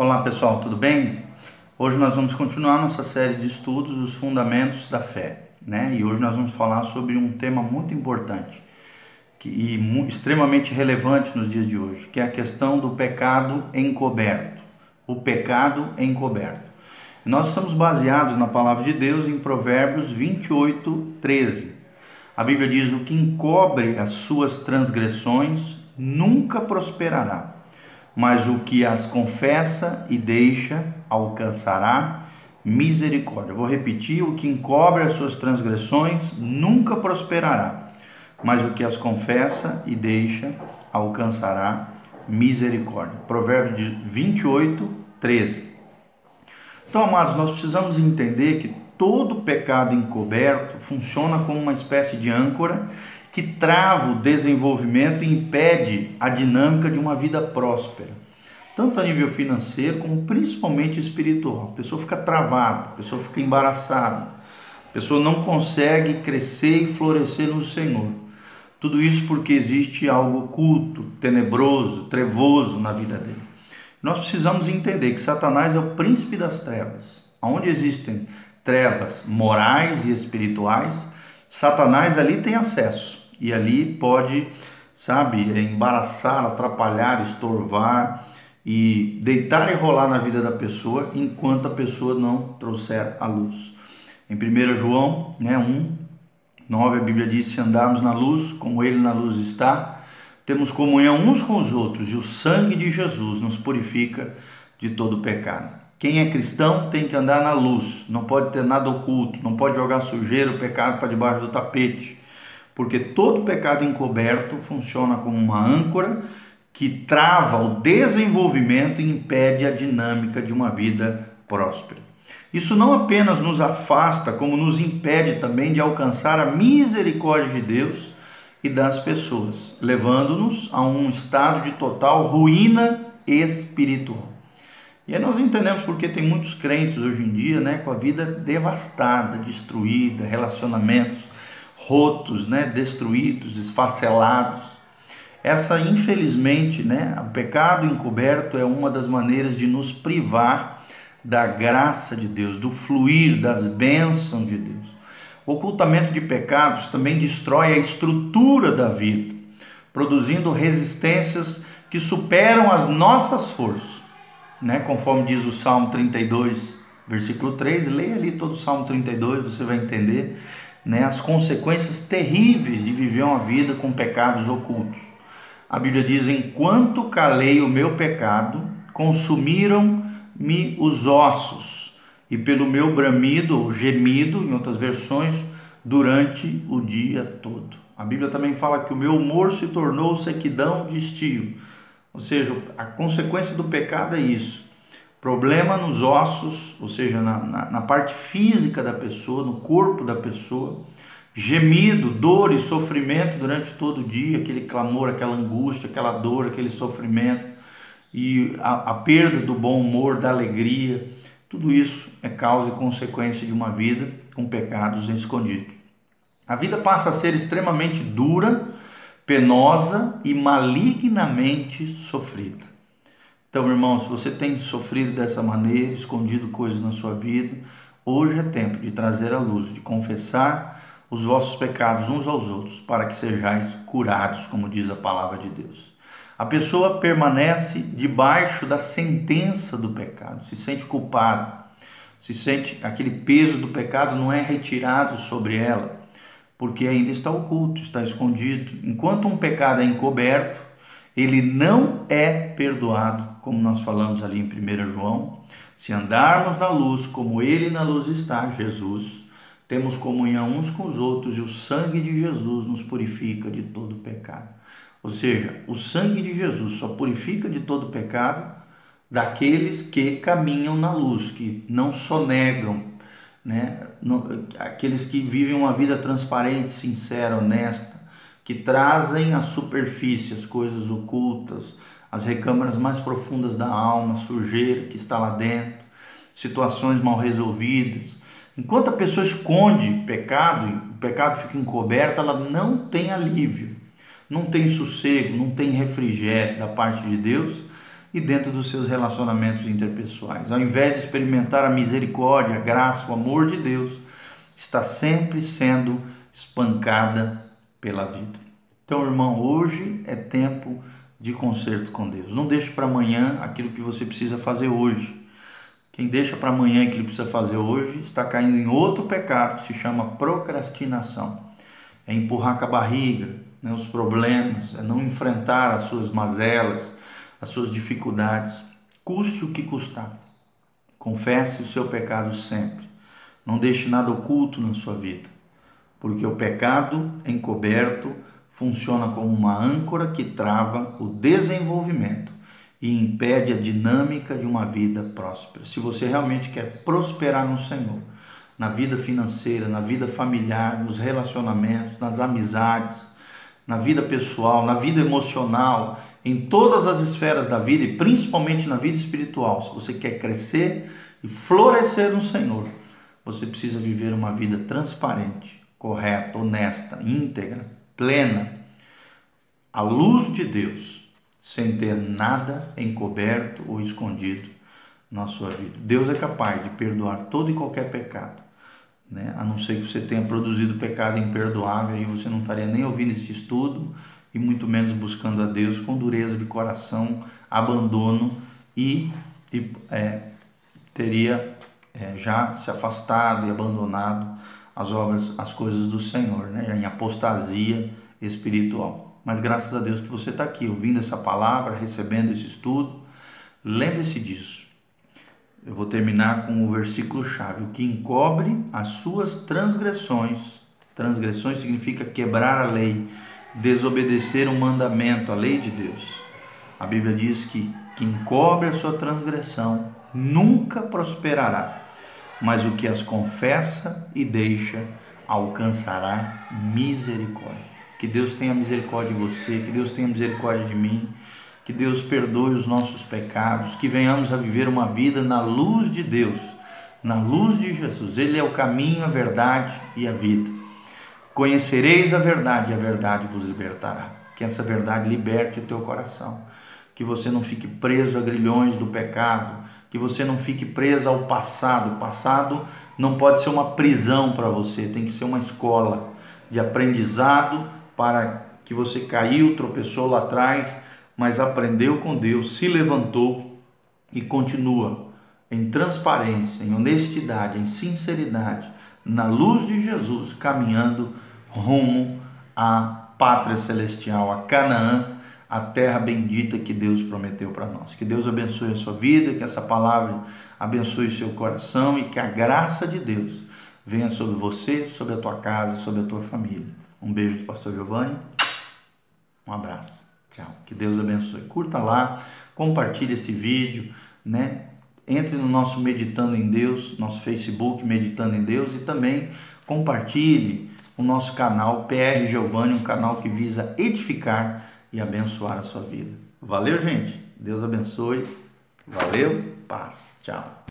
Olá pessoal, tudo bem? Hoje nós vamos continuar nossa série de estudos Os Fundamentos da Fé, né? E hoje nós vamos falar sobre um tema muito importante que, e extremamente relevante nos dias de hoje, que é a questão do pecado encoberto. O pecado encoberto. Nós estamos baseados na palavra de Deus em Provérbios 28, 13. A Bíblia diz: O que encobre as suas transgressões nunca prosperará mas o que as confessa e deixa alcançará misericórdia. Vou repetir: o que encobre as suas transgressões nunca prosperará, mas o que as confessa e deixa alcançará misericórdia. Provérbio 28, 13. Então, amados, nós precisamos entender que todo pecado encoberto funciona como uma espécie de âncora que trava o desenvolvimento e impede a dinâmica de uma vida próspera, tanto a nível financeiro como principalmente espiritual. A pessoa fica travada, a pessoa fica embaraçada, a pessoa não consegue crescer e florescer no Senhor. Tudo isso porque existe algo oculto, tenebroso, trevoso na vida dele. Nós precisamos entender que Satanás é o príncipe das trevas. Onde existem trevas morais e espirituais, Satanás ali tem acesso e ali pode, sabe, embaraçar, atrapalhar, estorvar e deitar e rolar na vida da pessoa enquanto a pessoa não trouxer a luz. Em 1 João né, 1, 9, a Bíblia diz: Se andarmos na luz, como Ele na luz está, temos comunhão uns com os outros, e o sangue de Jesus nos purifica de todo pecado. Quem é cristão tem que andar na luz, não pode ter nada oculto, não pode jogar sujeira, o pecado para debaixo do tapete porque todo pecado encoberto funciona como uma âncora que trava o desenvolvimento e impede a dinâmica de uma vida próspera. Isso não apenas nos afasta, como nos impede também de alcançar a misericórdia de Deus e das pessoas, levando-nos a um estado de total ruína espiritual. E aí nós entendemos porque tem muitos crentes hoje em dia, né, com a vida devastada, destruída, relacionamentos rotos, né, destruídos, esfacelados. Essa, infelizmente, né, o pecado encoberto é uma das maneiras de nos privar da graça de Deus, do fluir das bênçãos de Deus. O ocultamento de pecados também destrói a estrutura da vida, produzindo resistências que superam as nossas forças, né? Conforme diz o Salmo 32, versículo 3, leia ali todo o Salmo 32, você vai entender né, as consequências terríveis de viver uma vida com pecados ocultos. A Bíblia diz: Enquanto calei o meu pecado, consumiram-me os ossos, e pelo meu bramido ou gemido, em outras versões, durante o dia todo. A Bíblia também fala que o meu humor se tornou sequidão de estio. Ou seja, a consequência do pecado é isso. Problema nos ossos, ou seja, na, na, na, parte física da pessoa, no corpo da pessoa, gemido, dor e sofrimento durante todo o dia, aquele clamor, aquela angústia, aquela dor, aquele sofrimento, e a, a perda do bom humor, da alegria, tudo isso é causa e consequência de uma vida com pecados escondidos. A vida passa a ser extremamente dura, penosa e malignamente sofrida. Então, irmão, se você tem sofrido dessa maneira, escondido coisas na sua vida, hoje é tempo de trazer a luz, de confessar os vossos pecados uns aos outros, para que sejais curados, como diz a palavra de Deus. A pessoa permanece debaixo da sentença do pecado, se sente culpado, se sente aquele peso do pecado não é retirado sobre ela, porque ainda está oculto, está escondido. Enquanto um pecado é encoberto, ele não é perdoado, como nós falamos ali em 1 João. Se andarmos na luz, como ele na luz está, Jesus, temos comunhão uns com os outros e o sangue de Jesus nos purifica de todo pecado. Ou seja, o sangue de Jesus só purifica de todo pecado daqueles que caminham na luz, que não sonegam, né? aqueles que vivem uma vida transparente, sincera, honesta, que trazem à superfície as coisas ocultas, as recâmaras mais profundas da alma, sujeira que está lá dentro, situações mal resolvidas. Enquanto a pessoa esconde pecado, e o pecado fica encoberto, ela não tem alívio, não tem sossego, não tem refrigério da parte de Deus, e dentro dos seus relacionamentos interpessoais. Ao invés de experimentar a misericórdia, a graça, o amor de Deus, está sempre sendo espancada pela vida. Então, irmão, hoje é tempo de conserto com Deus. Não deixe para amanhã aquilo que você precisa fazer hoje. Quem deixa para amanhã aquilo que precisa fazer hoje está caindo em outro pecado que se chama procrastinação. É empurrar com a barriga né, os problemas, é não enfrentar as suas mazelas, as suas dificuldades, custe o que custar. Confesse o seu pecado sempre. Não deixe nada oculto na sua vida, porque o pecado encoberto funciona como uma âncora que trava o desenvolvimento e impede a dinâmica de uma vida próspera. Se você realmente quer prosperar no Senhor, na vida financeira, na vida familiar, nos relacionamentos, nas amizades, na vida pessoal, na vida emocional, em todas as esferas da vida e principalmente na vida espiritual, se você quer crescer e florescer no Senhor, você precisa viver uma vida transparente, correta, honesta, íntegra, plena, à luz de Deus sem ter nada encoberto ou escondido na sua vida. Deus é capaz de perdoar todo e qualquer pecado, né? a não ser que você tenha produzido pecado imperdoável e você não estaria nem ouvindo esse estudo e muito menos buscando a Deus com dureza de coração, abandono e, e é, teria é, já se afastado e abandonado as obras, as coisas do Senhor, né? em apostasia espiritual. Mas graças a Deus que você está aqui ouvindo essa palavra, recebendo esse estudo. Lembre-se disso. Eu vou terminar com o versículo chave: o que encobre as suas transgressões. Transgressões significa quebrar a lei, desobedecer um mandamento, a lei de Deus. A Bíblia diz que quem encobre a sua transgressão nunca prosperará, mas o que as confessa e deixa alcançará misericórdia. Que Deus tenha misericórdia de você, que Deus tenha misericórdia de mim, que Deus perdoe os nossos pecados, que venhamos a viver uma vida na luz de Deus, na luz de Jesus. Ele é o caminho, a verdade e a vida. Conhecereis a verdade e a verdade vos libertará. Que essa verdade liberte o teu coração. Que você não fique preso a grilhões do pecado, que você não fique preso ao passado. O passado não pode ser uma prisão para você, tem que ser uma escola de aprendizado para que você caiu, tropeçou lá atrás, mas aprendeu com Deus, se levantou e continua em transparência, em honestidade, em sinceridade, na luz de Jesus, caminhando rumo à pátria celestial, a Canaã, a terra bendita que Deus prometeu para nós. Que Deus abençoe a sua vida, que essa palavra abençoe o seu coração e que a graça de Deus venha sobre você, sobre a tua casa, sobre a tua família. Um beijo do pastor Giovanni. Um abraço. Tchau. Que Deus abençoe. Curta lá, compartilhe esse vídeo, né? Entre no nosso Meditando em Deus, nosso Facebook Meditando em Deus e também compartilhe o nosso canal PR Giovanni, um canal que visa edificar e abençoar a sua vida. Valeu, gente. Deus abençoe. Valeu. Paz. Tchau.